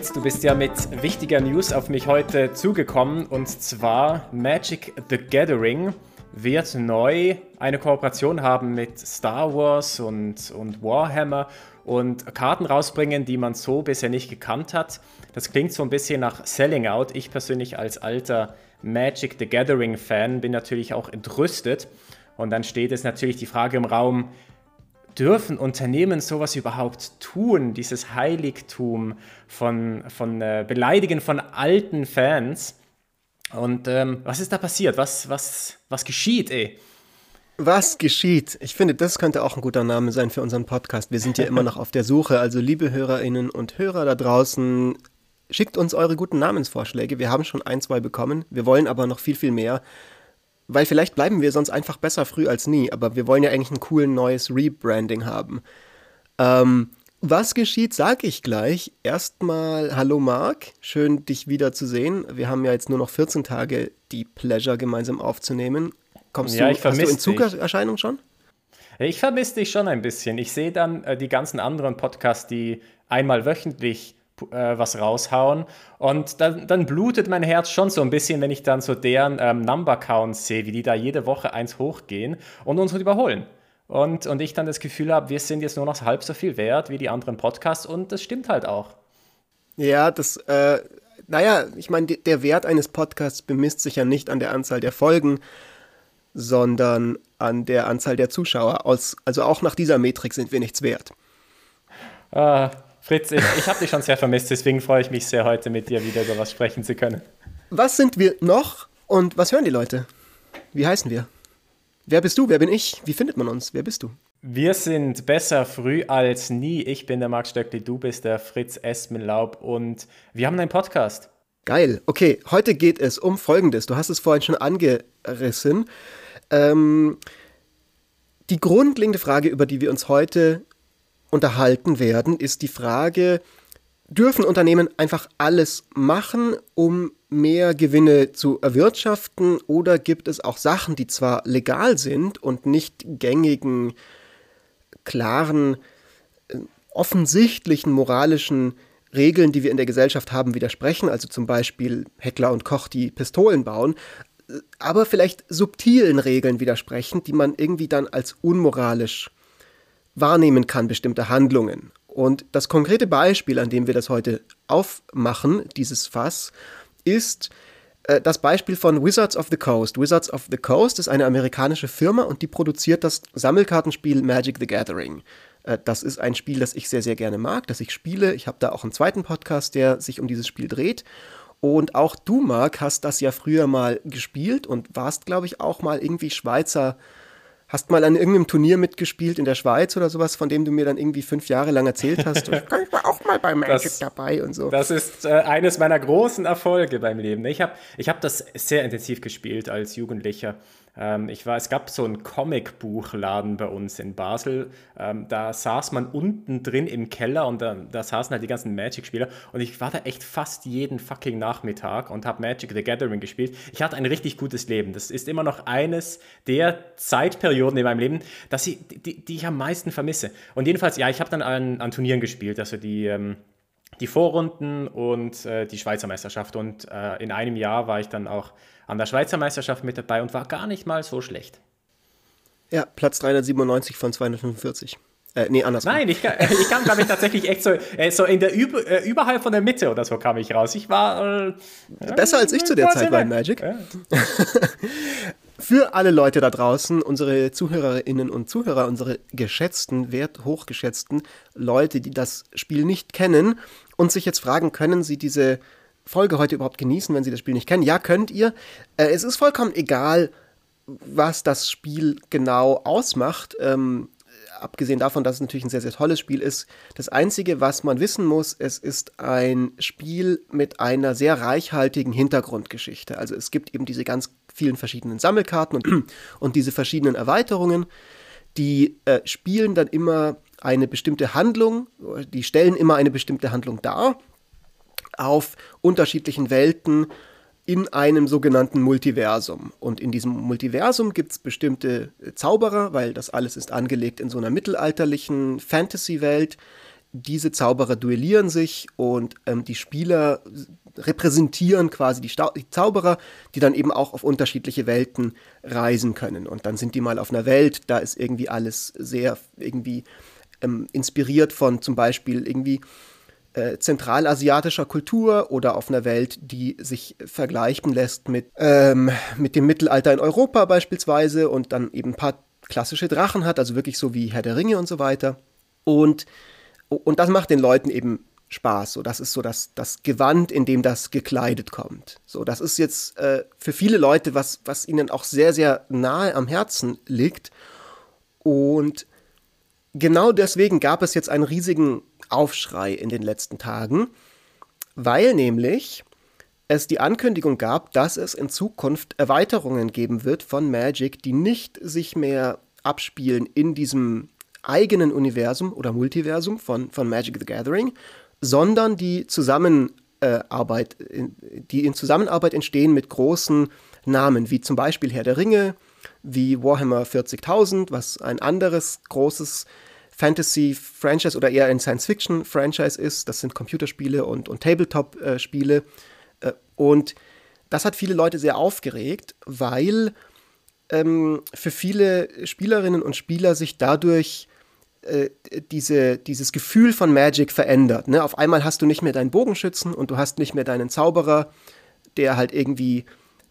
Fritz, du bist ja mit wichtiger News auf mich heute zugekommen und zwar Magic the Gathering wird neu eine Kooperation haben mit Star Wars und, und Warhammer und Karten rausbringen, die man so bisher nicht gekannt hat. Das klingt so ein bisschen nach Selling Out. Ich persönlich als alter Magic the Gathering Fan bin natürlich auch entrüstet. Und dann steht es natürlich die Frage im Raum, dürfen Unternehmen sowas überhaupt tun, dieses Heiligtum von, von äh, Beleidigen von alten Fans? Und ähm, was ist da passiert? Was, was, was geschieht, ey? Was geschieht? Ich finde, das könnte auch ein guter Name sein für unseren Podcast. Wir sind ja immer noch auf der Suche. Also, liebe Hörerinnen und Hörer da draußen, schickt uns eure guten Namensvorschläge. Wir haben schon ein, zwei bekommen. Wir wollen aber noch viel, viel mehr. Weil vielleicht bleiben wir sonst einfach besser früh als nie. Aber wir wollen ja eigentlich ein cooles neues Rebranding haben. Ähm, was geschieht, sag ich gleich. Erstmal hallo Marc, schön dich wieder zu sehen. Wir haben ja jetzt nur noch 14 Tage die Pleasure gemeinsam aufzunehmen. Kommst ja, du, ich hast du in Zugerscheinung schon? Ich vermisse dich schon ein bisschen. Ich sehe dann äh, die ganzen anderen Podcasts, die einmal wöchentlich äh, was raushauen. Und dann, dann, blutet mein Herz schon so ein bisschen, wenn ich dann so deren ähm, Number-Counts sehe, wie die da jede Woche eins hochgehen und uns überholen. Und, und ich dann das Gefühl habe, wir sind jetzt nur noch halb so viel wert wie die anderen Podcasts und das stimmt halt auch. Ja, das, äh, naja, ich meine, der Wert eines Podcasts bemisst sich ja nicht an der Anzahl der Folgen, sondern an der Anzahl der Zuschauer. Also auch nach dieser Metrik sind wir nichts wert. Uh, Fritz, ich, ich habe dich schon sehr vermisst, deswegen freue ich mich sehr, heute mit dir wieder über was sprechen zu können. Was sind wir noch und was hören die Leute? Wie heißen wir? Wer bist du? Wer bin ich? Wie findet man uns? Wer bist du? Wir sind besser früh als nie. Ich bin der Marc Stöckli, du bist der Fritz Esmenlaub und wir haben einen Podcast. Geil. Okay, heute geht es um Folgendes. Du hast es vorhin schon angerissen. Ähm, die grundlegende Frage, über die wir uns heute unterhalten werden, ist die Frage, dürfen Unternehmen einfach alles machen, um mehr Gewinne zu erwirtschaften, oder gibt es auch Sachen, die zwar legal sind und nicht gängigen, klaren, äh, offensichtlichen moralischen Regeln, die wir in der Gesellschaft haben, widersprechen, also zum Beispiel Heckler und Koch, die Pistolen bauen, aber vielleicht subtilen Regeln widersprechen, die man irgendwie dann als unmoralisch wahrnehmen kann, bestimmte Handlungen. Und das konkrete Beispiel, an dem wir das heute aufmachen, dieses Fass, ist äh, das Beispiel von Wizards of the Coast. Wizards of the Coast ist eine amerikanische Firma und die produziert das Sammelkartenspiel Magic the Gathering. Äh, das ist ein Spiel, das ich sehr, sehr gerne mag, das ich spiele. Ich habe da auch einen zweiten Podcast, der sich um dieses Spiel dreht. Und auch du, Marc, hast das ja früher mal gespielt und warst, glaube ich, auch mal irgendwie Schweizer hast mal an irgendeinem Turnier mitgespielt in der Schweiz oder sowas, von dem du mir dann irgendwie fünf Jahre lang erzählt hast. Und ich war auch mal bei Magic das, dabei und so. Das ist äh, eines meiner großen Erfolge beim Leben. Ich habe ich hab das sehr intensiv gespielt als Jugendlicher. Ähm, ich war, es gab so einen Comicbuchladen bei uns in Basel. Ähm, da saß man unten drin im Keller und da, da saßen halt die ganzen Magic-Spieler. Und ich war da echt fast jeden fucking Nachmittag und habe Magic the Gathering gespielt. Ich hatte ein richtig gutes Leben. Das ist immer noch eines der Zeitperioden in meinem Leben, dass ich, die, die ich am meisten vermisse. Und jedenfalls, ja, ich habe dann an, an Turnieren gespielt. Also die. Ähm, die Vorrunden und äh, die Schweizer Meisterschaft. Und äh, in einem Jahr war ich dann auch an der Schweizer Meisterschaft mit dabei und war gar nicht mal so schlecht. Ja, Platz 397 von 245. Äh, nee, andersrum. Nein, ich, ich kam, glaube ich, tatsächlich echt so, äh, so in der Über, äh, überhalb von der Mitte oder so kam ich raus. Ich war. Äh, Besser als ich zu der Zeit bei Magic. Ja. Für alle Leute da draußen, unsere Zuhörerinnen und Zuhörer, unsere geschätzten, wert hochgeschätzten Leute, die das Spiel nicht kennen und sich jetzt fragen, können sie diese Folge heute überhaupt genießen, wenn Sie das Spiel nicht kennen? Ja, könnt ihr. Äh, es ist vollkommen egal, was das Spiel genau ausmacht. Ähm, abgesehen davon, dass es natürlich ein sehr, sehr tolles Spiel ist. Das Einzige, was man wissen muss, es ist ein Spiel mit einer sehr reichhaltigen Hintergrundgeschichte. Also es gibt eben diese ganz vielen verschiedenen Sammelkarten und, und diese verschiedenen Erweiterungen, die äh, spielen dann immer eine bestimmte Handlung, die stellen immer eine bestimmte Handlung dar auf unterschiedlichen Welten in einem sogenannten Multiversum. Und in diesem Multiversum gibt es bestimmte Zauberer, weil das alles ist angelegt in so einer mittelalterlichen Fantasy-Welt, diese Zauberer duellieren sich und ähm, die Spieler repräsentieren quasi die, die, Zauberer, die dann eben auch auf unterschiedliche Welten reisen können. Und dann sind die mal auf einer Welt, da ist irgendwie alles sehr irgendwie ähm, inspiriert von zum Beispiel irgendwie äh, zentralasiatischer Kultur oder auf einer Welt, die sich vergleichen lässt mit, ähm, mit dem Mittelalter in Europa beispielsweise und dann eben ein paar klassische Drachen hat, also wirklich so wie Herr der Ringe und so weiter. Und, und das macht den Leuten eben Spaß. So, das ist so das, das Gewand, in dem das gekleidet kommt. So, das ist jetzt äh, für viele Leute was, was ihnen auch sehr, sehr nahe am Herzen liegt. Und genau deswegen gab es jetzt einen riesigen Aufschrei in den letzten Tagen, weil nämlich es die Ankündigung gab, dass es in Zukunft Erweiterungen geben wird von Magic, die nicht sich mehr abspielen in diesem eigenen Universum oder Multiversum von, von Magic the Gathering, sondern die Zusammenarbeit, die in Zusammenarbeit entstehen mit großen Namen, wie zum Beispiel Herr der Ringe, wie Warhammer 40.000, was ein anderes großes Fantasy-Franchise oder eher ein Science-Fiction-Franchise ist. Das sind Computerspiele und, und Tabletop-Spiele. Äh, und das hat viele Leute sehr aufgeregt, weil ähm, für viele Spielerinnen und Spieler sich dadurch äh, diese, dieses Gefühl von Magic verändert. Ne? Auf einmal hast du nicht mehr deinen Bogenschützen und du hast nicht mehr deinen Zauberer, der halt irgendwie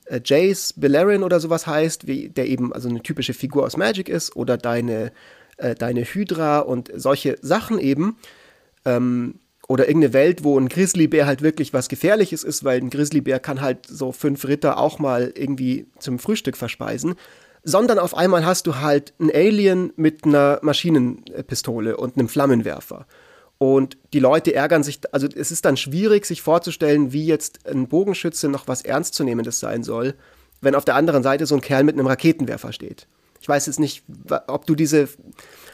äh, Jace Belerion oder sowas heißt, wie, der eben also eine typische Figur aus Magic ist, oder deine, äh, deine Hydra und solche Sachen eben. Ähm, oder irgendeine Welt, wo ein Grizzlybär halt wirklich was Gefährliches ist, weil ein Grizzlybär kann halt so fünf Ritter auch mal irgendwie zum Frühstück verspeisen sondern auf einmal hast du halt ein Alien mit einer Maschinenpistole und einem Flammenwerfer. Und die Leute ärgern sich, also es ist dann schwierig, sich vorzustellen, wie jetzt ein Bogenschütze noch was Ernstzunehmendes sein soll, wenn auf der anderen Seite so ein Kerl mit einem Raketenwerfer steht. Ich weiß jetzt nicht, ob du diese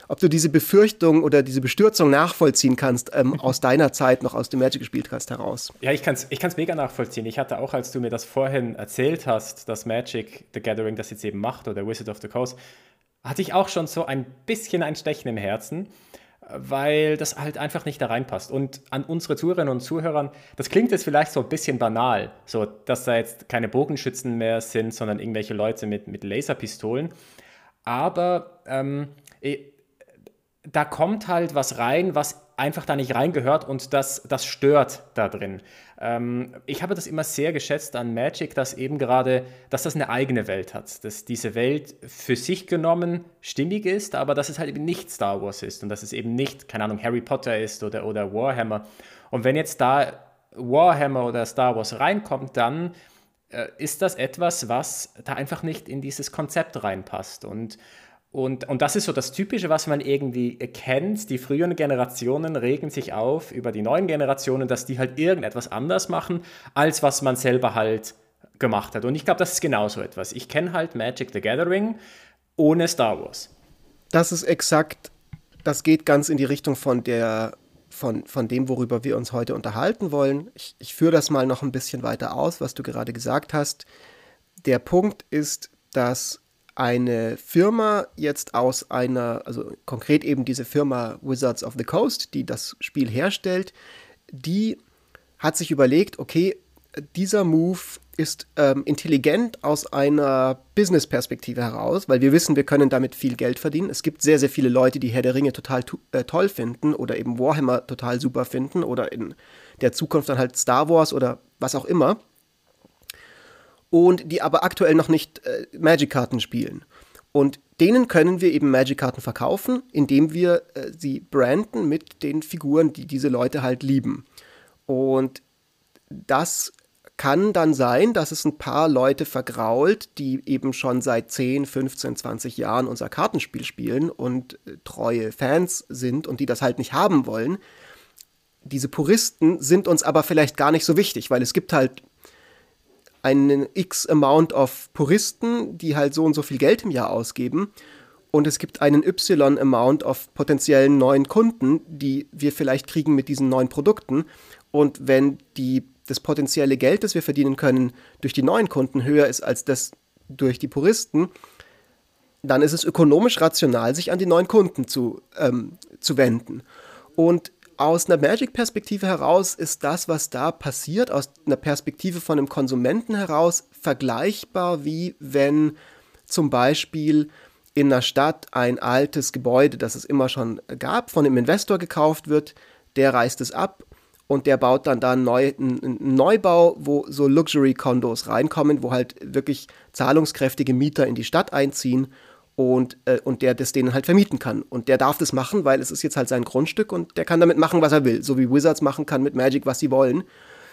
ob du diese Befürchtung oder diese Bestürzung nachvollziehen kannst ähm, aus deiner Zeit noch aus dem Magic gespielt hast heraus. Ja, ich kann es ich kann's mega nachvollziehen. Ich hatte auch, als du mir das vorhin erzählt hast, dass Magic the Gathering das jetzt eben macht oder Wizard of the Coast, hatte ich auch schon so ein bisschen ein Stechen im Herzen weil das halt einfach nicht da reinpasst. Und an unsere Zuhörerinnen und Zuhörern, das klingt jetzt vielleicht so ein bisschen banal, so dass da jetzt keine Bogenschützen mehr sind, sondern irgendwelche Leute mit, mit Laserpistolen. Aber ähm, da kommt halt was rein, was einfach da nicht reingehört und das, das stört da drin. Ähm, ich habe das immer sehr geschätzt an Magic, dass eben gerade, dass das eine eigene Welt hat, dass diese Welt für sich genommen stimmig ist, aber dass es halt eben nicht Star Wars ist und dass es eben nicht, keine Ahnung, Harry Potter ist oder, oder Warhammer. Und wenn jetzt da Warhammer oder Star Wars reinkommt, dann äh, ist das etwas, was da einfach nicht in dieses Konzept reinpasst und und, und das ist so das Typische, was man irgendwie kennt. Die früheren Generationen regen sich auf über die neuen Generationen, dass die halt irgendetwas anders machen, als was man selber halt gemacht hat. Und ich glaube, das ist genauso etwas. Ich kenne halt Magic the Gathering ohne Star Wars. Das ist exakt, das geht ganz in die Richtung von der von, von dem, worüber wir uns heute unterhalten wollen. Ich, ich führe das mal noch ein bisschen weiter aus, was du gerade gesagt hast. Der Punkt ist, dass eine Firma jetzt aus einer, also konkret eben diese Firma Wizards of the Coast, die das Spiel herstellt, die hat sich überlegt, okay, dieser Move ist ähm, intelligent aus einer Business-Perspektive heraus, weil wir wissen, wir können damit viel Geld verdienen. Es gibt sehr, sehr viele Leute, die Herr der Ringe total äh, toll finden oder eben Warhammer total super finden oder in der Zukunft dann halt Star Wars oder was auch immer und die aber aktuell noch nicht äh, Magic-Karten spielen. Und denen können wir eben Magic-Karten verkaufen, indem wir äh, sie branden mit den Figuren, die diese Leute halt lieben. Und das kann dann sein, dass es ein paar Leute vergrault, die eben schon seit 10, 15, 20 Jahren unser Kartenspiel spielen und äh, treue Fans sind und die das halt nicht haben wollen. Diese Puristen sind uns aber vielleicht gar nicht so wichtig, weil es gibt halt einen X Amount of Puristen, die halt so und so viel Geld im Jahr ausgeben. Und es gibt einen Y Amount of potenziellen neuen Kunden, die wir vielleicht kriegen mit diesen neuen Produkten. Und wenn die, das potenzielle Geld, das wir verdienen können, durch die neuen Kunden höher ist als das durch die Puristen, dann ist es ökonomisch rational, sich an die neuen Kunden zu, ähm, zu wenden. Und aus einer Magic-Perspektive heraus ist das, was da passiert, aus einer Perspektive von einem Konsumenten heraus, vergleichbar wie wenn zum Beispiel in einer Stadt ein altes Gebäude, das es immer schon gab, von einem Investor gekauft wird, der reißt es ab und der baut dann da einen, Neu einen Neubau, wo so Luxury-Kondos reinkommen, wo halt wirklich zahlungskräftige Mieter in die Stadt einziehen und, äh, und der das denen halt vermieten kann. Und der darf das machen, weil es ist jetzt halt sein Grundstück und der kann damit machen, was er will. So wie Wizards machen kann mit Magic, was sie wollen.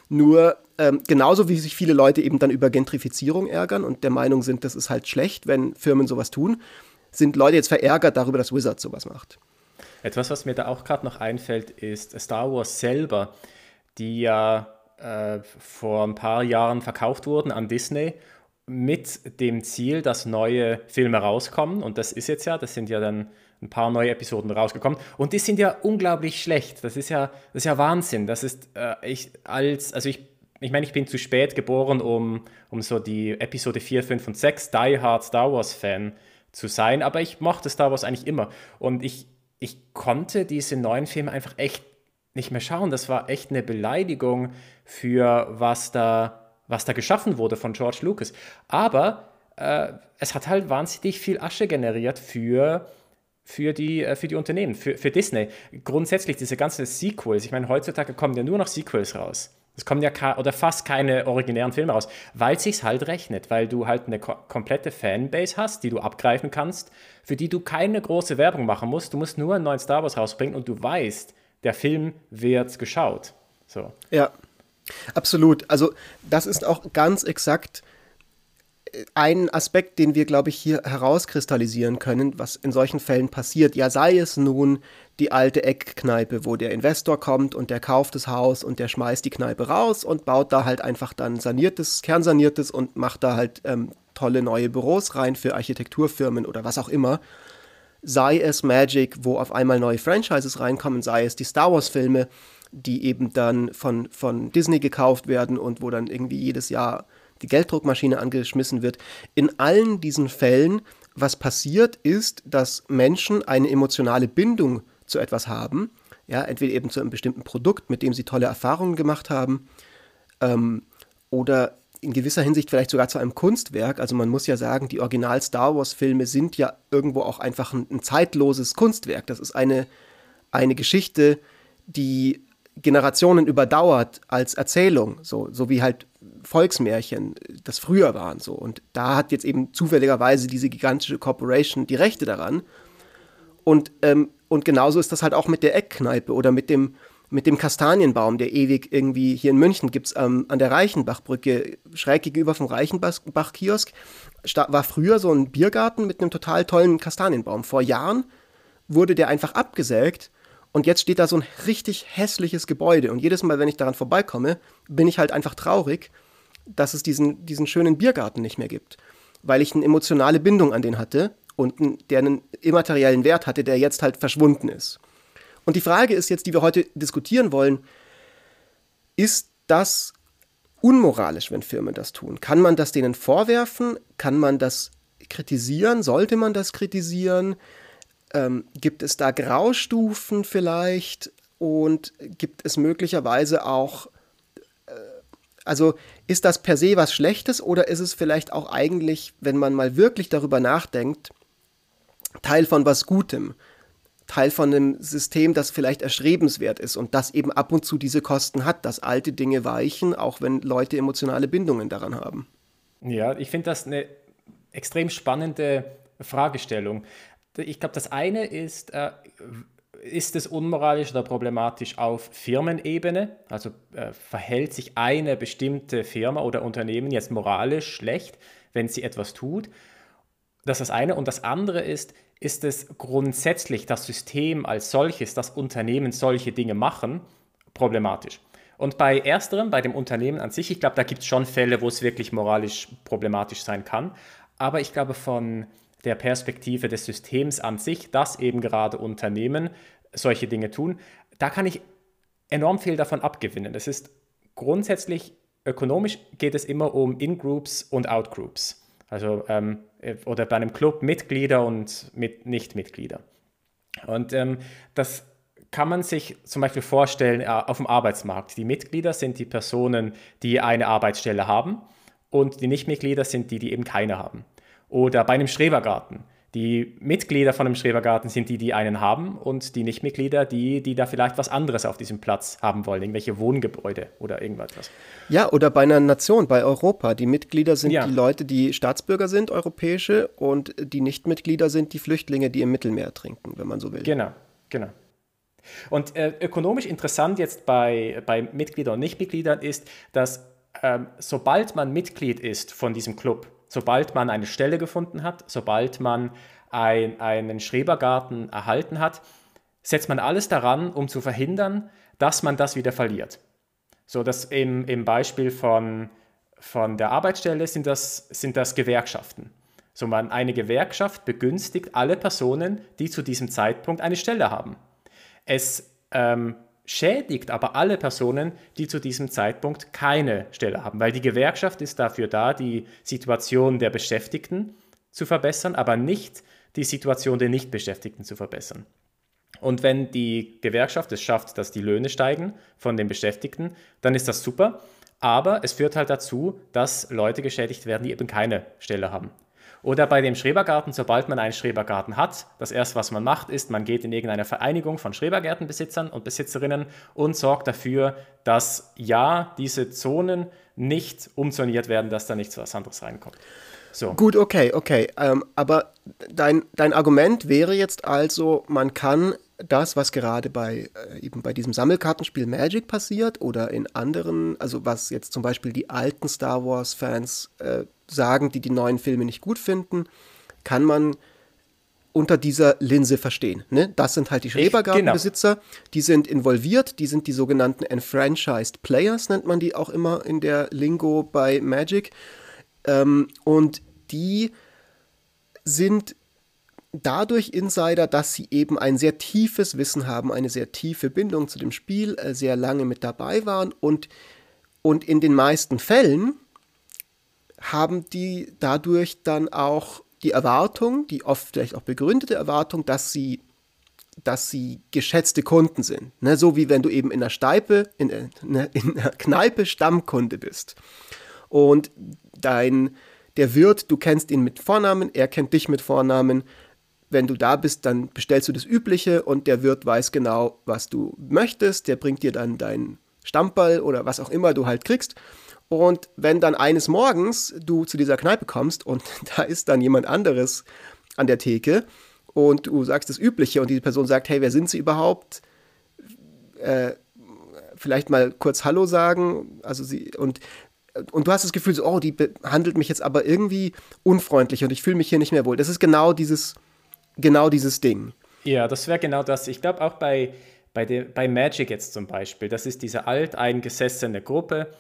Nur ähm, genauso wie sich viele Leute eben dann über Gentrifizierung ärgern und der Meinung sind, das ist halt schlecht, wenn Firmen sowas tun, sind Leute jetzt verärgert darüber, dass Wizards sowas macht. Etwas, was mir da auch gerade noch einfällt, ist Star Wars selber, die ja äh, vor ein paar Jahren verkauft wurden an Disney mit dem Ziel, dass neue Filme rauskommen. Und das ist jetzt ja, das sind ja dann ein paar neue Episoden rausgekommen. Und die sind ja unglaublich schlecht. Das ist ja, das ist ja Wahnsinn. Das ist, äh, ich als, also ich, ich meine, ich bin zu spät geboren, um, um so die Episode 4, 5 und 6 Die Hard Star Wars Fan zu sein, aber ich mochte Star Wars eigentlich immer. Und ich, ich konnte diese neuen Filme einfach echt nicht mehr schauen. Das war echt eine Beleidigung für was da was da geschaffen wurde von George Lucas. Aber äh, es hat halt wahnsinnig viel Asche generiert für, für, die, äh, für die Unternehmen, für, für Disney. Grundsätzlich diese ganzen Sequels, ich meine, heutzutage kommen ja nur noch Sequels raus. Es kommen ja oder fast keine originären Filme raus, weil es sich halt rechnet, weil du halt eine ko komplette Fanbase hast, die du abgreifen kannst, für die du keine große Werbung machen musst. Du musst nur einen neuen Star Wars rausbringen und du weißt, der Film wird geschaut. So. Ja, Absolut. Also das ist auch ganz exakt äh, ein Aspekt, den wir, glaube ich, hier herauskristallisieren können, was in solchen Fällen passiert. Ja, sei es nun die alte Eckkneipe, wo der Investor kommt und der kauft das Haus und der schmeißt die Kneipe raus und baut da halt einfach dann saniertes, kernsaniertes und macht da halt ähm, tolle neue Büros rein für Architekturfirmen oder was auch immer. Sei es Magic, wo auf einmal neue Franchises reinkommen, sei es die Star Wars-Filme, die eben dann von, von Disney gekauft werden und wo dann irgendwie jedes Jahr die Gelddruckmaschine angeschmissen wird. In allen diesen Fällen, was passiert, ist, dass Menschen eine emotionale Bindung zu etwas haben, ja, entweder eben zu einem bestimmten Produkt, mit dem sie tolle Erfahrungen gemacht haben, ähm, oder in gewisser Hinsicht vielleicht sogar zu einem Kunstwerk. Also man muss ja sagen, die Original Star Wars-Filme sind ja irgendwo auch einfach ein, ein, zeitloses Kunstwerk. Das ist eine, eine Geschichte, die Generationen überdauert als Erzählung, so, so wie halt Volksmärchen das früher waren. So. Und da hat jetzt eben zufälligerweise diese gigantische Corporation die Rechte daran. Und, ähm, und genauso ist das halt auch mit der Eckkneipe oder mit dem, mit dem Kastanienbaum, der ewig irgendwie hier in München gibt es ähm, an der Reichenbachbrücke, schräg gegenüber vom Reichenbach-Kiosk, war früher so ein Biergarten mit einem total tollen Kastanienbaum. Vor Jahren wurde der einfach abgesägt und jetzt steht da so ein richtig hässliches Gebäude. Und jedes Mal, wenn ich daran vorbeikomme, bin ich halt einfach traurig, dass es diesen, diesen schönen Biergarten nicht mehr gibt. Weil ich eine emotionale Bindung an den hatte und der einen immateriellen Wert hatte, der jetzt halt verschwunden ist. Und die Frage ist jetzt, die wir heute diskutieren wollen, ist das unmoralisch, wenn Firmen das tun? Kann man das denen vorwerfen? Kann man das kritisieren? Sollte man das kritisieren? Ähm, gibt es da Graustufen vielleicht und gibt es möglicherweise auch, äh, also ist das per se was Schlechtes oder ist es vielleicht auch eigentlich, wenn man mal wirklich darüber nachdenkt, Teil von was Gutem? Teil von einem System, das vielleicht erstrebenswert ist und das eben ab und zu diese Kosten hat, dass alte Dinge weichen, auch wenn Leute emotionale Bindungen daran haben. Ja, ich finde das eine extrem spannende Fragestellung ich glaube, das eine ist, äh, ist es unmoralisch oder problematisch auf Firmenebene? Also äh, verhält sich eine bestimmte Firma oder Unternehmen jetzt moralisch schlecht, wenn sie etwas tut? Das ist das eine. Und das andere ist, ist es grundsätzlich das System als solches, das Unternehmen solche Dinge machen, problematisch? Und bei ersterem, bei dem Unternehmen an sich, ich glaube, da gibt es schon Fälle, wo es wirklich moralisch problematisch sein kann. Aber ich glaube, von der Perspektive des Systems an sich, dass eben gerade Unternehmen solche Dinge tun, da kann ich enorm viel davon abgewinnen. Es ist grundsätzlich ökonomisch geht es immer um In-Groups und Out-Groups. Also ähm, oder bei einem Club Mitglieder und mit Nicht-Mitglieder. Und ähm, das kann man sich zum Beispiel vorstellen, äh, auf dem Arbeitsmarkt. Die Mitglieder sind die Personen, die eine Arbeitsstelle haben und die Nichtmitglieder sind die, die eben keine haben. Oder bei einem Schrebergarten. Die Mitglieder von einem Schrebergarten sind die, die einen haben und die Nichtmitglieder, die, die da vielleicht was anderes auf diesem Platz haben wollen, irgendwelche Wohngebäude oder irgendwas. Ja, oder bei einer Nation, bei Europa. Die Mitglieder sind ja. die Leute, die Staatsbürger sind, europäische, und die Nichtmitglieder sind die Flüchtlinge, die im Mittelmeer trinken, wenn man so will. Genau, genau. Und äh, ökonomisch interessant jetzt bei, bei Mitgliedern und Nichtmitgliedern ist, dass ähm, sobald man Mitglied ist von diesem Club, sobald man eine Stelle gefunden hat, sobald man ein, einen Schrebergarten erhalten hat, setzt man alles daran, um zu verhindern, dass man das wieder verliert. So, dass im, im Beispiel von, von der Arbeitsstelle sind das, sind das Gewerkschaften. So, man, eine Gewerkschaft begünstigt alle Personen, die zu diesem Zeitpunkt eine Stelle haben. Es ähm, schädigt aber alle Personen, die zu diesem Zeitpunkt keine Stelle haben, weil die Gewerkschaft ist dafür da, die Situation der Beschäftigten zu verbessern, aber nicht die Situation der Nichtbeschäftigten zu verbessern. Und wenn die Gewerkschaft es schafft, dass die Löhne steigen von den Beschäftigten, dann ist das super. Aber es führt halt dazu, dass Leute geschädigt werden, die eben keine Stelle haben. Oder bei dem Schrebergarten, sobald man einen Schrebergarten hat, das erste, was man macht, ist, man geht in irgendeine Vereinigung von Schrebergärtenbesitzern und Besitzerinnen und sorgt dafür, dass ja, diese Zonen nicht umzoniert werden, dass da nichts was anderes reinkommt. So. Gut, okay, okay. Ähm, aber dein, dein Argument wäre jetzt also, man kann das, was gerade bei äh, eben bei diesem Sammelkartenspiel Magic passiert oder in anderen, also was jetzt zum Beispiel die alten Star Wars-Fans äh, sagen, die die neuen Filme nicht gut finden, kann man unter dieser Linse verstehen. Ne? Das sind halt die Schrebergartenbesitzer, genau. die sind involviert, die sind die sogenannten Enfranchised Players, nennt man die auch immer in der Lingo bei Magic. Ähm, und die sind dadurch Insider, dass sie eben ein sehr tiefes Wissen haben, eine sehr tiefe Bindung zu dem Spiel, äh, sehr lange mit dabei waren und, und in den meisten Fällen haben die dadurch dann auch die Erwartung, die oft vielleicht auch begründete Erwartung, dass sie, dass sie geschätzte Kunden sind. Ne? So wie wenn du eben in der Steipe, in, in, in der Kneipe Stammkunde bist. Und dein, der Wirt, du kennst ihn mit Vornamen, er kennt dich mit Vornamen wenn du da bist, dann bestellst du das Übliche und der Wirt weiß genau, was du möchtest. Der bringt dir dann deinen Stammball oder was auch immer du halt kriegst. Und wenn dann eines Morgens du zu dieser Kneipe kommst und da ist dann jemand anderes an der Theke und du sagst das Übliche und diese Person sagt, hey, wer sind Sie überhaupt? Äh, vielleicht mal kurz Hallo sagen. Also sie und und du hast das Gefühl, so, oh, die behandelt mich jetzt aber irgendwie unfreundlich und ich fühle mich hier nicht mehr wohl. Das ist genau dieses genau dieses Ding. Ja, das wäre genau das. Ich glaube auch bei, bei, der, bei Magic jetzt zum Beispiel, das ist diese alteingesessene Gruppe,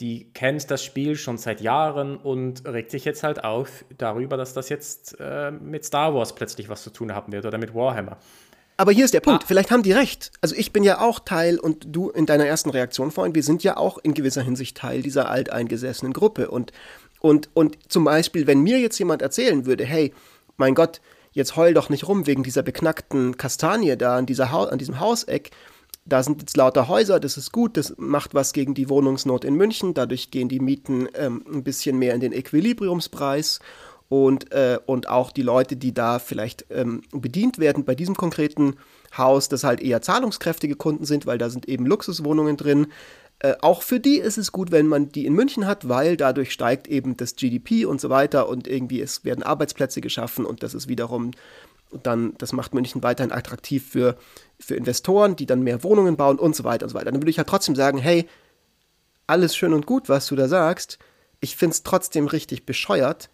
die kennt das Spiel schon seit Jahren und regt sich jetzt halt auf darüber, dass das jetzt äh, mit Star Wars plötzlich was zu tun haben wird oder mit Warhammer. Aber hier ist der Punkt, ah. vielleicht haben die recht. Also ich bin ja auch Teil und du in deiner ersten Reaktion vorhin, wir sind ja auch in gewisser Hinsicht Teil dieser alteingesessenen Gruppe. Und, und, und zum Beispiel, wenn mir jetzt jemand erzählen würde, hey, mein Gott, jetzt heul doch nicht rum wegen dieser beknackten Kastanie da an, dieser ha an diesem Hauseck. Da sind jetzt lauter Häuser, das ist gut, das macht was gegen die Wohnungsnot in München. Dadurch gehen die Mieten ähm, ein bisschen mehr in den Equilibriumspreis. Und, äh, und auch die Leute, die da vielleicht ähm, bedient werden bei diesem konkreten Haus, das halt eher zahlungskräftige Kunden sind, weil da sind eben Luxuswohnungen drin, äh, auch für die ist es gut, wenn man die in München hat, weil dadurch steigt eben das GDP und so weiter und irgendwie es werden Arbeitsplätze geschaffen und das ist wiederum dann, das macht München weiterhin attraktiv für, für Investoren, die dann mehr Wohnungen bauen und so weiter und so weiter. Dann würde ich ja trotzdem sagen, hey, alles schön und gut, was du da sagst. Ich finde es trotzdem richtig bescheuert,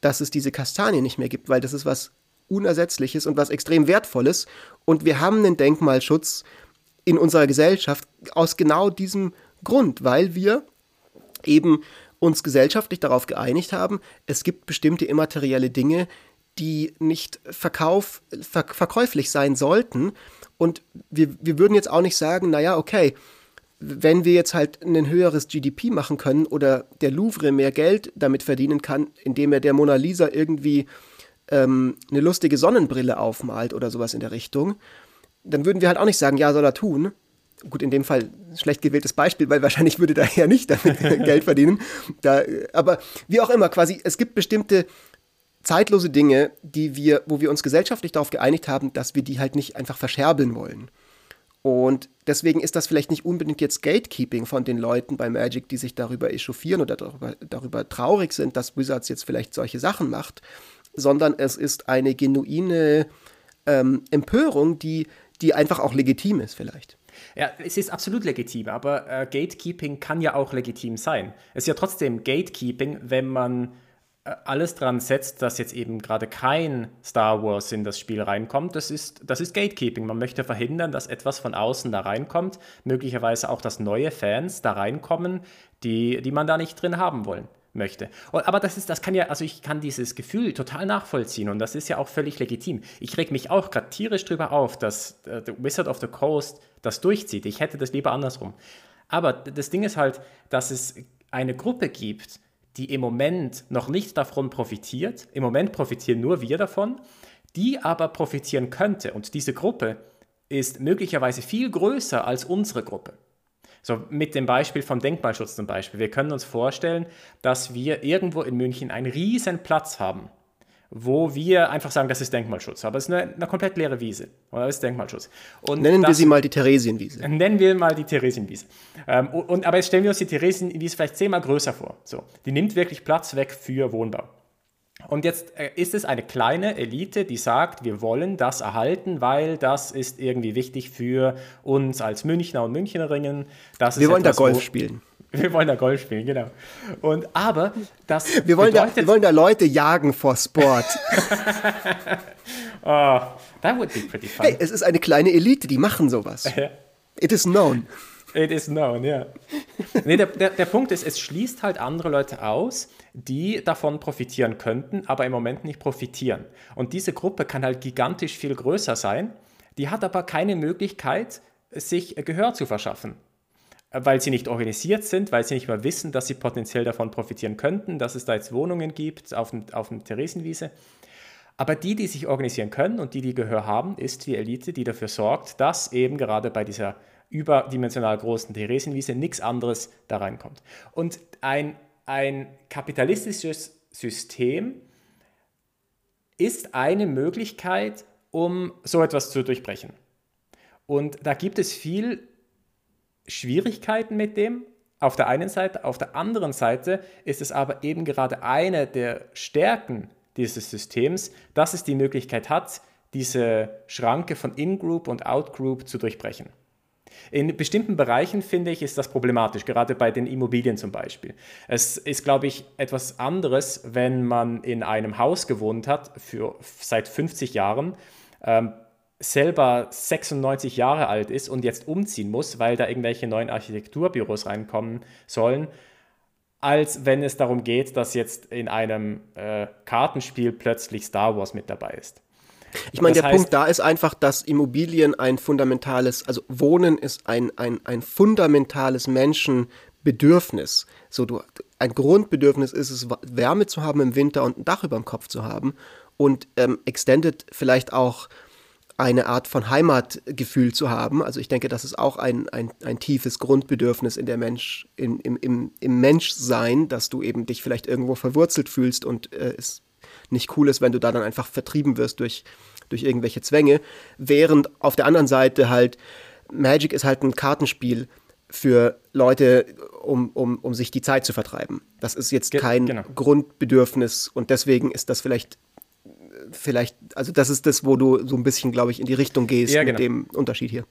dass es diese Kastanie nicht mehr gibt, weil das ist was Unersetzliches und was extrem Wertvolles. Und wir haben einen Denkmalschutz, in unserer Gesellschaft aus genau diesem Grund, weil wir eben uns gesellschaftlich darauf geeinigt haben, es gibt bestimmte immaterielle Dinge, die nicht verkauf, ver, verkäuflich sein sollten. Und wir, wir würden jetzt auch nicht sagen, naja, okay, wenn wir jetzt halt ein höheres GDP machen können oder der Louvre mehr Geld damit verdienen kann, indem er der Mona Lisa irgendwie ähm, eine lustige Sonnenbrille aufmalt oder sowas in der Richtung, dann würden wir halt auch nicht sagen, ja, soll er tun. Gut, in dem Fall schlecht gewähltes Beispiel, weil wahrscheinlich würde er ja nicht damit Geld verdienen. Da, aber wie auch immer, quasi, es gibt bestimmte zeitlose Dinge, die wir, wo wir uns gesellschaftlich darauf geeinigt haben, dass wir die halt nicht einfach verscherbeln wollen. Und deswegen ist das vielleicht nicht unbedingt jetzt Gatekeeping von den Leuten bei Magic, die sich darüber echauffieren oder darüber, darüber traurig sind, dass Wizards jetzt vielleicht solche Sachen macht, sondern es ist eine genuine ähm, Empörung, die, die einfach auch legitim ist vielleicht. Ja, es ist absolut legitim, aber äh, Gatekeeping kann ja auch legitim sein. Es ist ja trotzdem Gatekeeping, wenn man alles dran setzt, dass jetzt eben gerade kein Star Wars in das Spiel reinkommt, das ist, das ist Gatekeeping. Man möchte verhindern, dass etwas von außen da reinkommt, möglicherweise auch, dass neue Fans da reinkommen, die, die man da nicht drin haben wollen möchte. Aber das ist, das kann ja, also ich kann dieses Gefühl total nachvollziehen und das ist ja auch völlig legitim. Ich reg mich auch gerade tierisch drüber auf, dass äh, The Wizard of the Coast das durchzieht. Ich hätte das lieber andersrum. Aber das Ding ist halt, dass es eine Gruppe gibt, die im Moment noch nicht davon profitiert. Im Moment profitieren nur wir davon, die aber profitieren könnte. Und diese Gruppe ist möglicherweise viel größer als unsere Gruppe. So mit dem Beispiel vom Denkmalschutz zum Beispiel. Wir können uns vorstellen, dass wir irgendwo in München einen riesen Platz haben wo wir einfach sagen, das ist Denkmalschutz. Aber es ist eine, eine komplett leere Wiese. Oder das ist Denkmalschutz. Und nennen das, wir sie mal die Theresienwiese. Nennen wir mal die Theresienwiese. Ähm, und, aber jetzt stellen wir uns die Theresienwiese vielleicht zehnmal größer vor. So, die nimmt wirklich Platz weg für Wohnbau. Und jetzt äh, ist es eine kleine Elite, die sagt, wir wollen das erhalten, weil das ist irgendwie wichtig für uns als Münchner und Münchnerinnen. wir wollen da Golf spielen. Wir wollen da Golf spielen, genau. Und aber das wir wollen, da, wir wollen da Leute jagen vor Sport. oh, that would be pretty fun. Hey, es ist eine kleine Elite, die machen sowas. It is known. It is known, ja. Nee, der, der, der Punkt ist, es schließt halt andere Leute aus, die davon profitieren könnten, aber im Moment nicht profitieren. Und diese Gruppe kann halt gigantisch viel größer sein, die hat aber keine Möglichkeit, sich Gehör zu verschaffen weil sie nicht organisiert sind, weil sie nicht mal wissen, dass sie potenziell davon profitieren könnten, dass es da jetzt Wohnungen gibt auf dem, auf dem Theresienwiese. Aber die, die sich organisieren können und die, die Gehör haben, ist die Elite, die dafür sorgt, dass eben gerade bei dieser überdimensional großen Theresienwiese nichts anderes da reinkommt. Und ein, ein kapitalistisches System ist eine Möglichkeit, um so etwas zu durchbrechen. Und da gibt es viel Schwierigkeiten mit dem. Auf der einen Seite, auf der anderen Seite ist es aber eben gerade eine der Stärken dieses Systems, dass es die Möglichkeit hat, diese Schranke von In-Group und Out-Group zu durchbrechen. In bestimmten Bereichen finde ich, ist das problematisch, gerade bei den Immobilien zum Beispiel. Es ist, glaube ich, etwas anderes, wenn man in einem Haus gewohnt hat für seit 50 Jahren. Ähm, selber 96 Jahre alt ist und jetzt umziehen muss, weil da irgendwelche neuen Architekturbüros reinkommen sollen, als wenn es darum geht, dass jetzt in einem äh, Kartenspiel plötzlich Star Wars mit dabei ist. Ich meine, der heißt, Punkt da ist einfach, dass Immobilien ein fundamentales, also Wohnen ist ein, ein, ein fundamentales Menschenbedürfnis. So, du, ein Grundbedürfnis ist es, Wärme zu haben im Winter und ein Dach über dem Kopf zu haben. Und ähm, Extended vielleicht auch eine Art von Heimatgefühl zu haben. Also ich denke, das ist auch ein, ein, ein tiefes Grundbedürfnis in der Mensch, in, im, im, im Menschsein, dass du eben dich vielleicht irgendwo verwurzelt fühlst und äh, es nicht cool ist, wenn du da dann einfach vertrieben wirst durch, durch irgendwelche Zwänge. Während auf der anderen Seite halt Magic ist halt ein Kartenspiel für Leute, um, um, um sich die Zeit zu vertreiben. Das ist jetzt kein genau. Grundbedürfnis und deswegen ist das vielleicht vielleicht, also das ist das, wo du so ein bisschen, glaube ich, in die Richtung gehst ja, genau. mit dem Unterschied hier.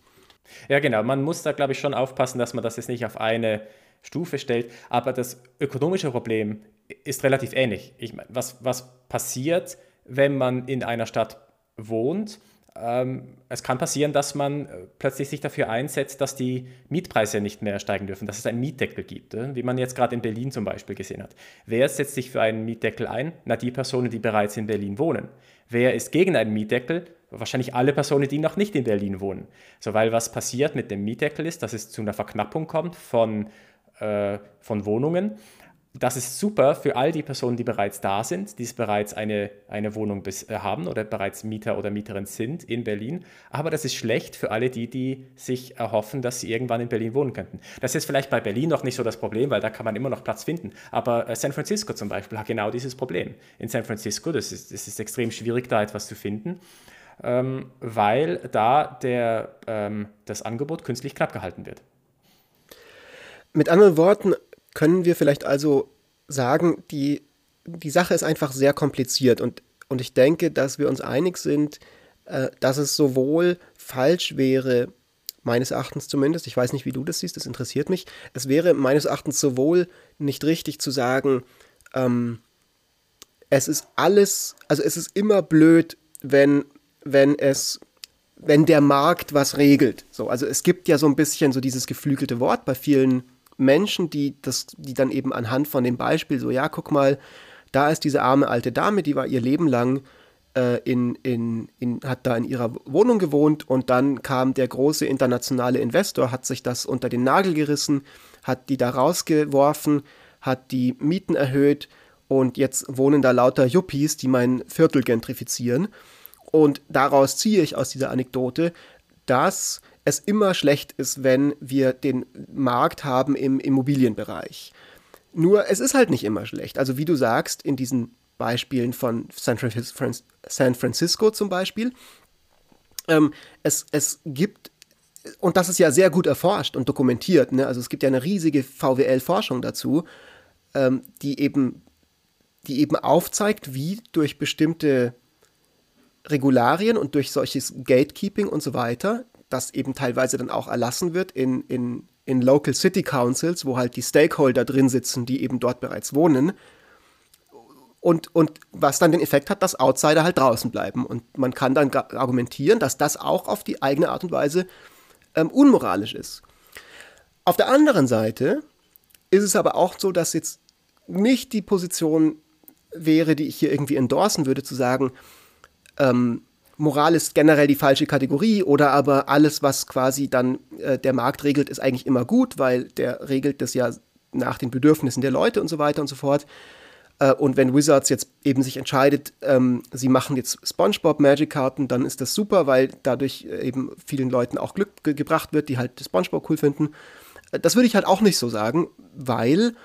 Ja, genau. Man muss da, glaube ich, schon aufpassen, dass man das jetzt nicht auf eine Stufe stellt. Aber das ökonomische Problem ist relativ ähnlich. Ich meine, was, was passiert, wenn man in einer Stadt wohnt ähm, es kann passieren, dass man äh, plötzlich sich dafür einsetzt, dass die Mietpreise nicht mehr steigen dürfen, dass es einen Mietdeckel gibt, äh, wie man jetzt gerade in Berlin zum Beispiel gesehen hat. Wer setzt sich für einen Mietdeckel ein? Na, die Personen, die bereits in Berlin wohnen. Wer ist gegen einen Mietdeckel? Wahrscheinlich alle Personen, die noch nicht in Berlin wohnen. So, weil was passiert mit dem Mietdeckel ist, dass es zu einer Verknappung kommt von, äh, von Wohnungen das ist super für all die Personen, die bereits da sind, die bereits eine, eine Wohnung bis, äh, haben oder bereits Mieter oder Mieterin sind in Berlin. Aber das ist schlecht für alle die, die sich erhoffen, dass sie irgendwann in Berlin wohnen könnten. Das ist vielleicht bei Berlin noch nicht so das Problem, weil da kann man immer noch Platz finden. Aber äh, San Francisco zum Beispiel hat genau dieses Problem. In San Francisco, das ist, das ist extrem schwierig, da etwas zu finden. Ähm, weil da der, ähm, das Angebot künstlich knapp gehalten wird. Mit anderen Worten, können wir vielleicht also sagen, die, die Sache ist einfach sehr kompliziert und, und ich denke, dass wir uns einig sind, äh, dass es sowohl falsch wäre, meines Erachtens zumindest, ich weiß nicht, wie du das siehst, das interessiert mich, es wäre meines Erachtens sowohl nicht richtig zu sagen, ähm, es ist alles, also es ist immer blöd, wenn, wenn es, wenn der Markt was regelt. So, also es gibt ja so ein bisschen so dieses geflügelte Wort bei vielen Menschen, die das, die dann eben anhand von dem Beispiel so, ja, guck mal, da ist diese arme alte Dame, die war ihr Leben lang äh, in, in, in, hat da in ihrer Wohnung gewohnt und dann kam der große internationale Investor, hat sich das unter den Nagel gerissen, hat die da rausgeworfen, hat die Mieten erhöht und jetzt wohnen da lauter Yuppies, die mein Viertel gentrifizieren. Und daraus ziehe ich aus dieser Anekdote, dass es immer schlecht ist, wenn wir den Markt haben im Immobilienbereich. Nur es ist halt nicht immer schlecht. Also wie du sagst, in diesen Beispielen von San Francisco zum Beispiel, ähm, es, es gibt, und das ist ja sehr gut erforscht und dokumentiert, ne? also es gibt ja eine riesige VWL-Forschung dazu, ähm, die, eben, die eben aufzeigt, wie durch bestimmte Regularien und durch solches Gatekeeping und so weiter das eben teilweise dann auch erlassen wird in, in, in Local City Councils, wo halt die Stakeholder drin sitzen, die eben dort bereits wohnen. Und, und was dann den Effekt hat, dass Outsider halt draußen bleiben. Und man kann dann argumentieren, dass das auch auf die eigene Art und Weise ähm, unmoralisch ist. Auf der anderen Seite ist es aber auch so, dass jetzt nicht die Position wäre, die ich hier irgendwie endorsen würde, zu sagen, ähm, Moral ist generell die falsche Kategorie oder aber alles, was quasi dann äh, der Markt regelt, ist eigentlich immer gut, weil der regelt das ja nach den Bedürfnissen der Leute und so weiter und so fort. Äh, und wenn Wizards jetzt eben sich entscheidet, ähm, sie machen jetzt SpongeBob Magic Karten, dann ist das super, weil dadurch äh, eben vielen Leuten auch Glück ge gebracht wird, die halt SpongeBob cool finden. Äh, das würde ich halt auch nicht so sagen, weil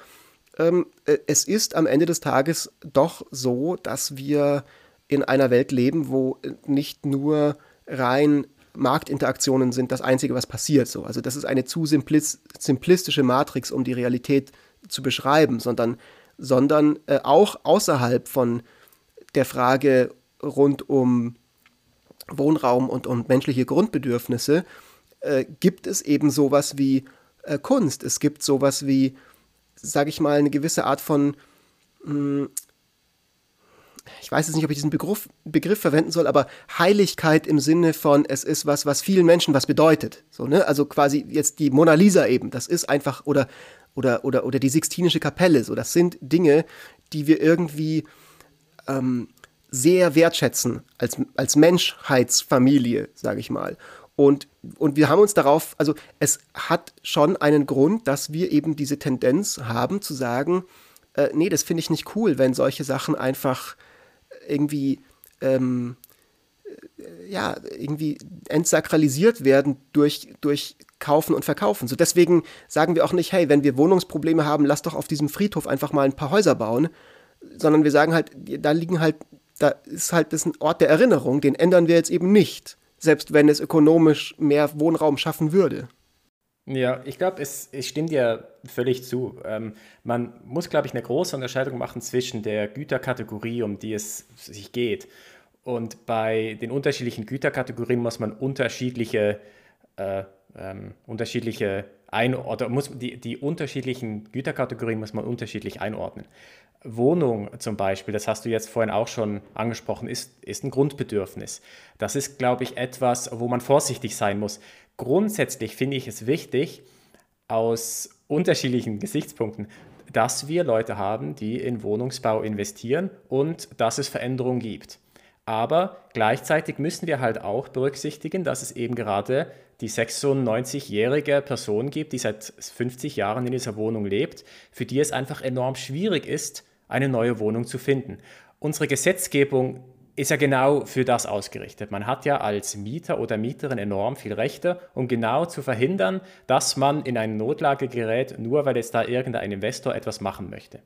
ähm, äh, es ist am Ende des Tages doch so, dass wir in einer Welt leben, wo nicht nur rein Marktinteraktionen sind das Einzige, was passiert. So. Also das ist eine zu simplistische Matrix, um die Realität zu beschreiben, sondern, sondern äh, auch außerhalb von der Frage rund um Wohnraum und um menschliche Grundbedürfnisse äh, gibt es eben sowas wie äh, Kunst. Es gibt sowas wie, sage ich mal, eine gewisse Art von mh, hm, ich weiß jetzt nicht, ob ich diesen Begriff, Begriff verwenden soll, aber Heiligkeit im Sinne von, es ist was, was vielen Menschen was bedeutet. So, ne? Also quasi jetzt die Mona Lisa eben, das ist einfach, oder, oder, oder, oder die Sixtinische Kapelle, so, das sind Dinge, die wir irgendwie ähm, sehr wertschätzen als, als Menschheitsfamilie, sage ich mal. Und, und wir haben uns darauf, also es hat schon einen Grund, dass wir eben diese Tendenz haben zu sagen, äh, nee, das finde ich nicht cool, wenn solche Sachen einfach irgendwie ähm, äh, ja, irgendwie entsakralisiert werden durch, durch Kaufen und Verkaufen. So deswegen sagen wir auch nicht, hey, wenn wir Wohnungsprobleme haben, lass doch auf diesem Friedhof einfach mal ein paar Häuser bauen, sondern wir sagen halt, da liegen halt, da ist halt das ein Ort der Erinnerung, den ändern wir jetzt eben nicht, selbst wenn es ökonomisch mehr Wohnraum schaffen würde. Ja, ich glaube, es, es stimmt ja völlig zu. Ähm, man muss, glaube ich, eine große Unterscheidung machen zwischen der Güterkategorie, um die es sich geht. Und bei den unterschiedlichen Güterkategorien muss man unterschiedliche, äh, ähm, unterschiedliche ein oder muss die, die unterschiedlichen Güterkategorien muss man unterschiedlich einordnen. Wohnung zum Beispiel, das hast du jetzt vorhin auch schon angesprochen, ist, ist ein Grundbedürfnis. Das ist, glaube ich, etwas, wo man vorsichtig sein muss. Grundsätzlich finde ich es wichtig, aus unterschiedlichen Gesichtspunkten, dass wir Leute haben, die in Wohnungsbau investieren und dass es Veränderungen gibt. Aber gleichzeitig müssen wir halt auch berücksichtigen, dass es eben gerade die 96-jährige Person gibt, die seit 50 Jahren in dieser Wohnung lebt, für die es einfach enorm schwierig ist, eine neue Wohnung zu finden. Unsere Gesetzgebung ist ja genau für das ausgerichtet. Man hat ja als Mieter oder Mieterin enorm viel Rechte, um genau zu verhindern, dass man in eine Notlage gerät, nur weil jetzt da irgendein Investor etwas machen möchte.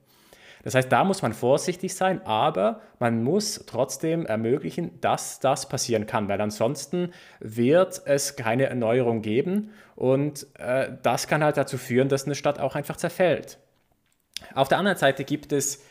Das heißt, da muss man vorsichtig sein, aber man muss trotzdem ermöglichen, dass das passieren kann, weil ansonsten wird es keine Erneuerung geben und äh, das kann halt dazu führen, dass eine Stadt auch einfach zerfällt. Auf der anderen Seite gibt es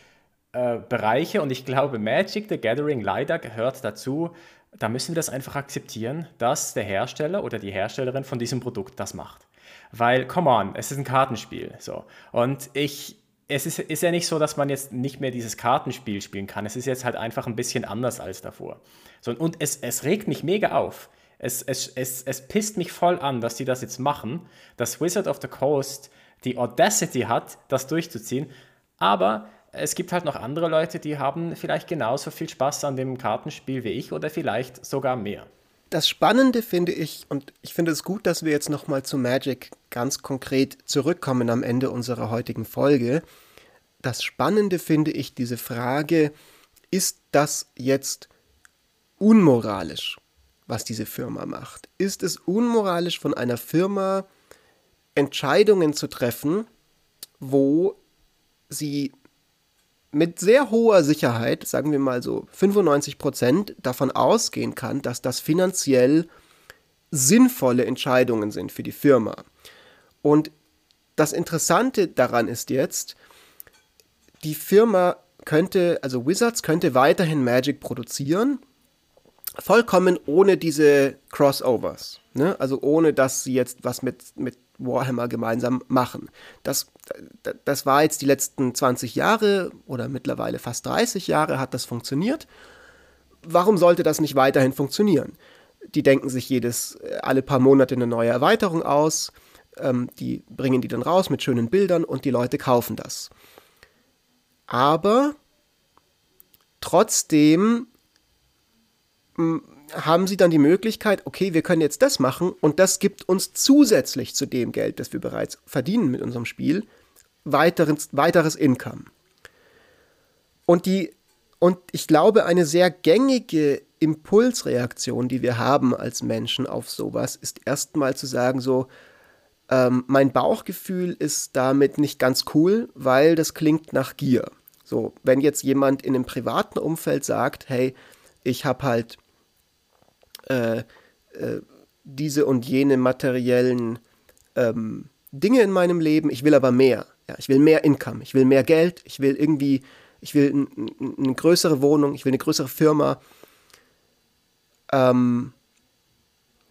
äh, Bereiche und ich glaube, Magic the Gathering leider gehört dazu. Da müssen wir das einfach akzeptieren, dass der Hersteller oder die Herstellerin von diesem Produkt das macht. Weil, come on, es ist ein Kartenspiel. So. Und ich es ist, ist ja nicht so, dass man jetzt nicht mehr dieses Kartenspiel spielen kann. Es ist jetzt halt einfach ein bisschen anders als davor. So, und es, es regt mich mega auf. Es, es, es, es pisst mich voll an, dass die das jetzt machen, dass Wizard of the Coast die Audacity hat, das durchzuziehen. Aber es gibt halt noch andere Leute, die haben vielleicht genauso viel Spaß an dem Kartenspiel wie ich oder vielleicht sogar mehr. Das Spannende finde ich, und ich finde es gut, dass wir jetzt nochmal zu Magic ganz konkret zurückkommen am Ende unserer heutigen Folge. Das Spannende finde ich diese Frage, ist das jetzt unmoralisch, was diese Firma macht? Ist es unmoralisch von einer Firma Entscheidungen zu treffen, wo sie mit sehr hoher Sicherheit, sagen wir mal so 95 Prozent, davon ausgehen kann, dass das finanziell sinnvolle Entscheidungen sind für die Firma. Und das Interessante daran ist jetzt, die Firma könnte, also Wizards könnte weiterhin Magic produzieren, vollkommen ohne diese Crossovers. Ne? Also ohne, dass sie jetzt was mit, mit Warhammer gemeinsam machen. Das, das war jetzt die letzten 20 Jahre oder mittlerweile fast 30 Jahre hat das funktioniert. Warum sollte das nicht weiterhin funktionieren? Die denken sich jedes, alle paar Monate eine neue Erweiterung aus, ähm, die bringen die dann raus mit schönen Bildern und die Leute kaufen das. Aber trotzdem haben sie dann die Möglichkeit, okay, wir können jetzt das machen und das gibt uns zusätzlich zu dem Geld, das wir bereits verdienen mit unserem Spiel, weiteres, weiteres Income. Und, die, und ich glaube, eine sehr gängige Impulsreaktion, die wir haben als Menschen auf sowas, ist erstmal zu sagen, so, ähm, mein Bauchgefühl ist damit nicht ganz cool, weil das klingt nach Gier. So, wenn jetzt jemand in einem privaten Umfeld sagt, hey, ich habe halt äh, äh, diese und jene materiellen ähm, Dinge in meinem Leben, ich will aber mehr. Ja, ich will mehr Income, ich will mehr Geld, ich will irgendwie, ich will eine größere Wohnung, ich will eine größere Firma. Ähm,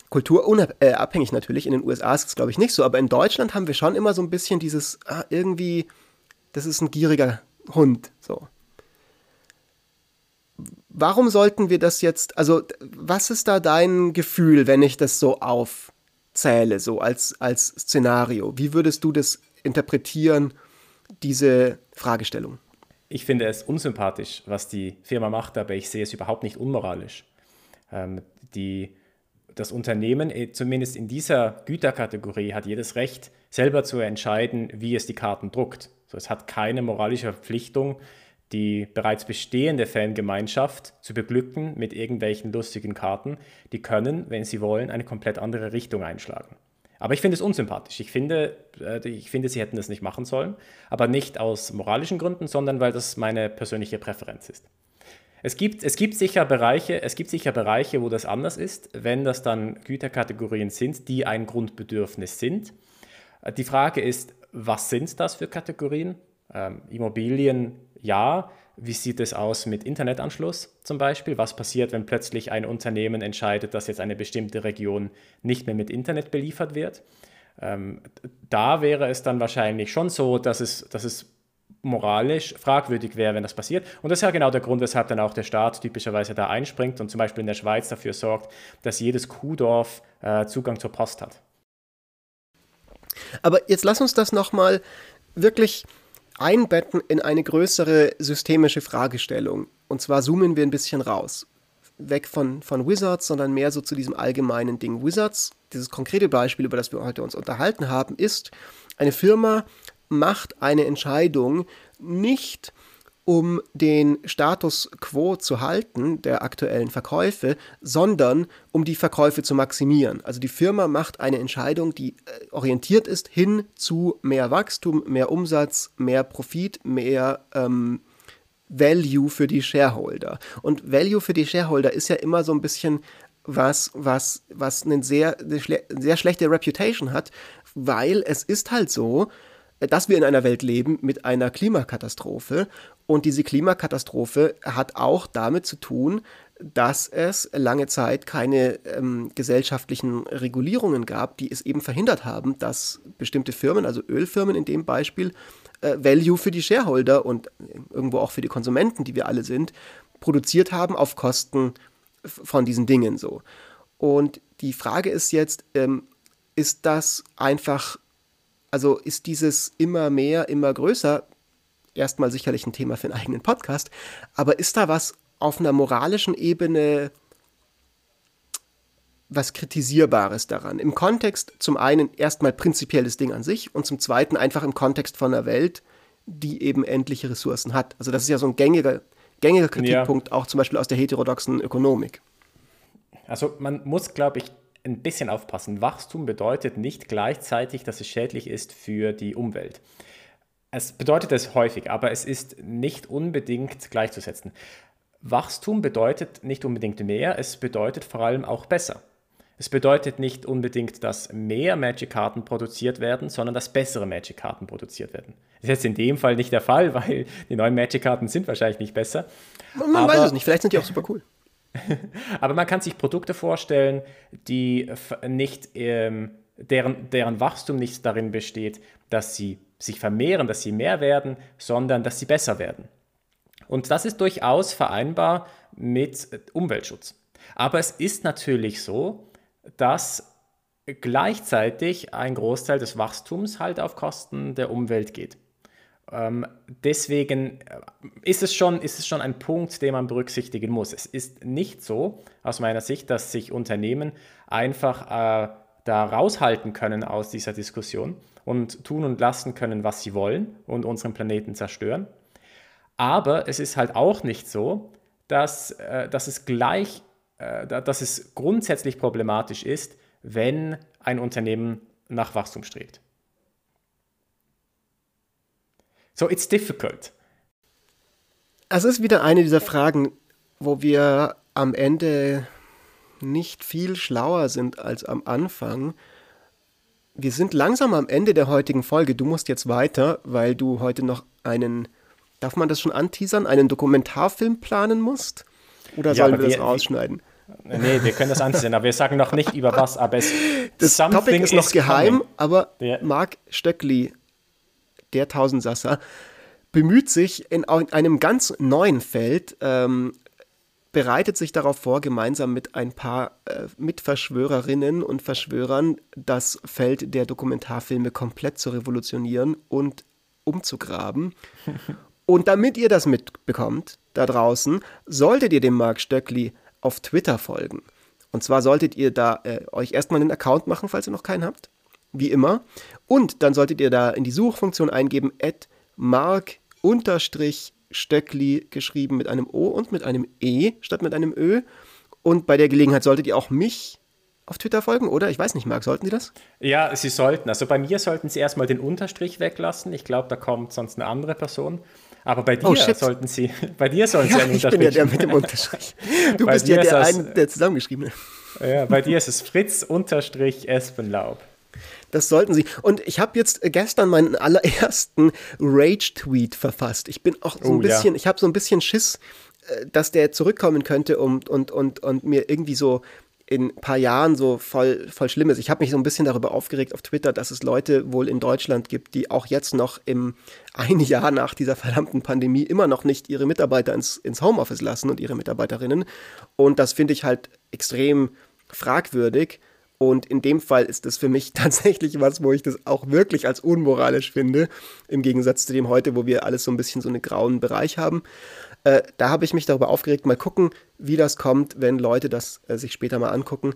kulturabhängig äh, natürlich. In den USA ist es, glaube ich, nicht so, aber in Deutschland haben wir schon immer so ein bisschen dieses, ah, irgendwie, das ist ein gieriger Hund. So warum sollten wir das jetzt, also was ist da dein Gefühl, wenn ich das so aufzähle, so als, als Szenario? Wie würdest du das interpretieren, diese Fragestellung? Ich finde es unsympathisch, was die Firma macht, aber ich sehe es überhaupt nicht unmoralisch. Ähm, die, das Unternehmen, eh, zumindest in dieser Güterkategorie, hat jedes Recht, selber zu entscheiden, wie es die Karten druckt. So, es hat keine moralische Verpflichtung, die bereits bestehende Fangemeinschaft zu beglücken mit irgendwelchen lustigen Karten, die können, wenn sie wollen, eine komplett andere Richtung einschlagen. Aber ich finde es unsympathisch. Ich finde, äh, ich finde, sie hätten das nicht machen sollen, aber nicht aus moralischen Gründen, sondern weil das meine persönliche Präferenz ist. Es gibt, es gibt, sicher Bereiche, es gibt sicher Bereiche, wo das anders ist, wenn das dann Güterkategorien sind, die ein Grundbedürfnis sind. Äh, die Frage ist, was sind das für Kategorien? Ähm, Immobilien ja. Wie sieht es aus mit Internetanschluss zum Beispiel? Was passiert, wenn plötzlich ein Unternehmen entscheidet, dass jetzt eine bestimmte Region nicht mehr mit Internet beliefert wird? Ähm, da wäre es dann wahrscheinlich schon so, dass es, dass es moralisch fragwürdig wäre, wenn das passiert. Und das ist ja genau der Grund, weshalb dann auch der Staat typischerweise da einspringt und zum Beispiel in der Schweiz dafür sorgt, dass jedes Kuhdorf äh, Zugang zur Post hat. Aber jetzt lass uns das nochmal wirklich einbetten in eine größere systemische Fragestellung. Und zwar zoomen wir ein bisschen raus. weg von, von Wizards, sondern mehr so zu diesem allgemeinen Ding. Wizards, dieses konkrete Beispiel, über das wir heute uns unterhalten haben, ist, eine Firma macht eine Entscheidung nicht um den Status quo zu halten der aktuellen Verkäufe, sondern um die Verkäufe zu maximieren. Also die Firma macht eine Entscheidung, die äh, orientiert ist hin zu mehr Wachstum, mehr Umsatz, mehr Profit, mehr ähm, Value für die Shareholder. Und Value für die Shareholder ist ja immer so ein bisschen was, was, was eine sehr, eine sehr schlechte Reputation hat, weil es ist halt so, dass wir in einer Welt leben mit einer Klimakatastrophe. Und diese Klimakatastrophe hat auch damit zu tun, dass es lange Zeit keine ähm, gesellschaftlichen Regulierungen gab, die es eben verhindert haben, dass bestimmte Firmen, also Ölfirmen in dem Beispiel, äh, Value für die Shareholder und irgendwo auch für die Konsumenten, die wir alle sind, produziert haben auf Kosten von diesen Dingen so. Und die Frage ist jetzt, ähm, ist das einfach also ist dieses immer mehr, immer größer erstmal sicherlich ein Thema für einen eigenen Podcast, aber ist da was auf einer moralischen Ebene was Kritisierbares daran? Im Kontext zum einen erstmal prinzipielles Ding an sich und zum zweiten einfach im Kontext von einer Welt, die eben endliche Ressourcen hat. Also das ist ja so ein gängiger, gängiger Kritikpunkt, ja. auch zum Beispiel aus der heterodoxen Ökonomik. Also man muss, glaube ich, ein bisschen aufpassen. Wachstum bedeutet nicht gleichzeitig, dass es schädlich ist für die Umwelt. Es bedeutet es häufig, aber es ist nicht unbedingt gleichzusetzen. Wachstum bedeutet nicht unbedingt mehr, es bedeutet vor allem auch besser. Es bedeutet nicht unbedingt, dass mehr Magic-Karten produziert werden, sondern dass bessere Magic-Karten produziert werden. Das ist jetzt in dem Fall nicht der Fall, weil die neuen Magic-Karten sind wahrscheinlich nicht besser. Man aber, weiß es nicht, vielleicht sind die auch super cool. Aber man kann sich Produkte vorstellen, die nicht, ähm, deren, deren Wachstum nicht darin besteht, dass sie sich vermehren, dass sie mehr werden, sondern dass sie besser werden. Und das ist durchaus vereinbar mit Umweltschutz. Aber es ist natürlich so, dass gleichzeitig ein Großteil des Wachstums halt auf Kosten der Umwelt geht. Ähm, deswegen äh, ist es, schon, ist es schon ein Punkt, den man berücksichtigen muss. Es ist nicht so, aus meiner Sicht, dass sich Unternehmen einfach äh, da raushalten können aus dieser Diskussion und tun und lassen können, was sie wollen und unseren Planeten zerstören. Aber es ist halt auch nicht so, dass, äh, dass es gleich, äh, dass es grundsätzlich problematisch ist, wenn ein Unternehmen nach Wachstum strebt. So, it's difficult. Es ist wieder eine dieser Fragen, wo wir am Ende nicht viel schlauer sind als am Anfang. Wir sind langsam am Ende der heutigen Folge. Du musst jetzt weiter, weil du heute noch einen, darf man das schon anteasern, einen Dokumentarfilm planen musst? Oder ja, sollen wir das rausschneiden? Nee, wir können das anteasern, aber wir sagen noch nicht über was. Aber es, das Topic ist noch geheim, coming. aber yeah. Mark Stöckli der Tausendsasser, bemüht sich in einem ganz neuen Feld, ähm, bereitet sich darauf vor, gemeinsam mit ein paar äh, Mitverschwörerinnen und Verschwörern das Feld der Dokumentarfilme komplett zu revolutionieren und umzugraben. und damit ihr das mitbekommt, da draußen, solltet ihr dem Mark Stöckli auf Twitter folgen. Und zwar solltet ihr da äh, euch erstmal einen Account machen, falls ihr noch keinen habt wie immer. Und dann solltet ihr da in die Suchfunktion eingeben, at mark-stöckli geschrieben mit einem O und mit einem E statt mit einem Ö. Und bei der Gelegenheit solltet ihr auch mich auf Twitter folgen, oder? Ich weiß nicht, Marc, sollten Sie das? Ja, Sie sollten. Also bei mir sollten Sie erstmal den Unterstrich weglassen. Ich glaube, da kommt sonst eine andere Person. Aber bei oh, dir oh, sollten Sie, bei dir sollen Sie ja, einen Unterstrich. Ich bin ja der mit dem Unterstrich. Du bist ja der, ein, der zusammengeschriebene. Ja, bei dir ist es Fritz Unterstrich Espenlaub. Das sollten Sie. Und ich habe jetzt gestern meinen allerersten Rage-Tweet verfasst. Ich bin auch so ein oh, bisschen, ja. ich habe so ein bisschen Schiss, äh, dass der zurückkommen könnte und, und, und, und mir irgendwie so in ein paar Jahren so voll, voll schlimm ist. Ich habe mich so ein bisschen darüber aufgeregt auf Twitter, dass es Leute wohl in Deutschland gibt, die auch jetzt noch im ein Jahr nach dieser verdammten Pandemie immer noch nicht ihre Mitarbeiter ins, ins Homeoffice lassen und ihre Mitarbeiterinnen. Und das finde ich halt extrem fragwürdig. Und in dem Fall ist das für mich tatsächlich was, wo ich das auch wirklich als unmoralisch finde, im Gegensatz zu dem heute, wo wir alles so ein bisschen so einen grauen Bereich haben. Äh, da habe ich mich darüber aufgeregt. Mal gucken, wie das kommt, wenn Leute das äh, sich später mal angucken.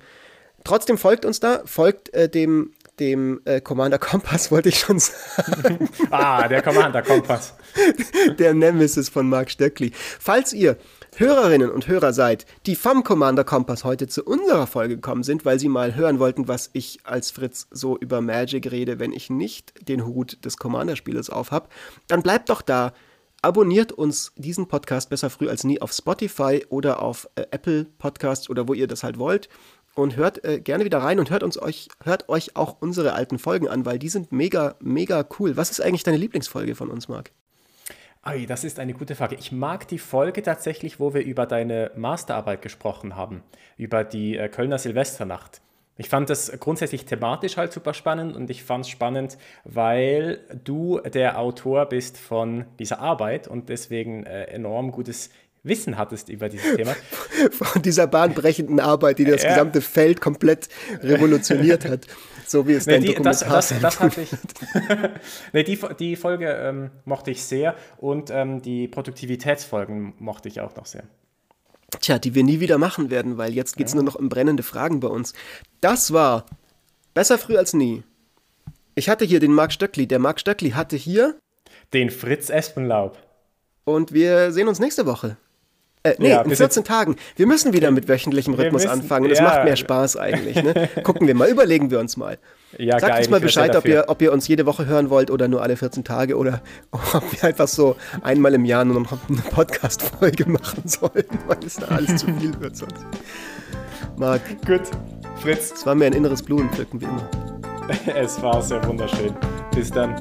Trotzdem folgt uns da, folgt äh, dem, dem äh, Commander Kompass, wollte ich schon sagen. ah, der Commander Kompass. der Nemesis von Mark Stöckli. Falls ihr Hörerinnen und Hörer seid, die vom Commander Kompass heute zu unserer Folge gekommen sind, weil sie mal hören wollten, was ich als Fritz so über Magic rede, wenn ich nicht den Hut des Commander-Spieles aufhab, dann bleibt doch da. Abonniert uns diesen Podcast besser früh als nie auf Spotify oder auf äh, Apple Podcasts oder wo ihr das halt wollt und hört äh, gerne wieder rein und hört uns euch hört euch auch unsere alten Folgen an, weil die sind mega mega cool. Was ist eigentlich deine Lieblingsfolge von uns, Marc? Ai, das ist eine gute Frage. Ich mag die Folge tatsächlich, wo wir über deine Masterarbeit gesprochen haben, über die äh, Kölner Silvesternacht. Ich fand das grundsätzlich thematisch halt super spannend und ich fand es spannend, weil du der Autor bist von dieser Arbeit und deswegen äh, enorm gutes Wissen hattest über dieses Thema. Von dieser bahnbrechenden Arbeit, die das ja. gesamte Feld komplett revolutioniert hat. So wie es nee, dein die, das, das, das hatte ich. nee, die, die Folge ähm, mochte ich sehr und ähm, die Produktivitätsfolgen mochte ich auch noch sehr. Tja, die wir nie wieder machen werden, weil jetzt geht es ja. nur noch um brennende Fragen bei uns. Das war besser früh als nie. Ich hatte hier den Marc Stöckli. Der Marc Stöckli hatte hier den Fritz Espenlaub. Und wir sehen uns nächste Woche. Äh, nee, ja, in 14 Tagen. Wir müssen wieder mit wöchentlichem Rhythmus müssen, anfangen. Das ja. macht mehr Spaß eigentlich. Ne? Gucken wir mal, überlegen wir uns mal. Ja, Sagt geil, uns mal Bescheid, ob ihr, ob ihr uns jede Woche hören wollt oder nur alle 14 Tage oder ob wir einfach so einmal im Jahr nur noch eine Podcast-Folge machen sollen, weil es da alles zu viel wird sonst. Marc. Gut. Fritz. Es war mir ein inneres Blumenpflücken, wie immer. es war sehr wunderschön. Bis dann.